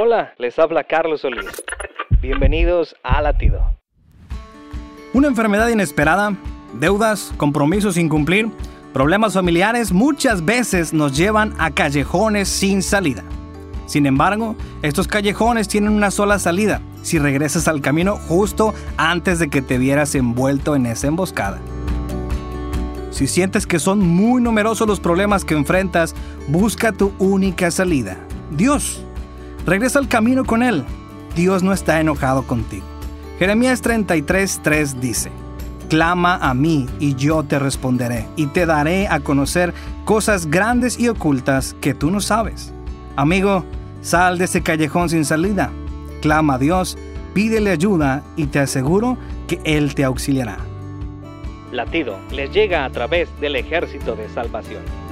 Hola, les habla Carlos Solís. Bienvenidos a Latido. Una enfermedad inesperada, deudas, compromisos sin cumplir, problemas familiares muchas veces nos llevan a callejones sin salida. Sin embargo, estos callejones tienen una sola salida si regresas al camino justo antes de que te vieras envuelto en esa emboscada. Si sientes que son muy numerosos los problemas que enfrentas, busca tu única salida, Dios. Regresa al camino con Él. Dios no está enojado contigo. Jeremías 33:3 dice, Clama a mí y yo te responderé y te daré a conocer cosas grandes y ocultas que tú no sabes. Amigo, Sal de ese callejón sin salida. Clama a Dios, pídele ayuda y te aseguro que Él te auxiliará. Latido les llega a través del ejército de salvación.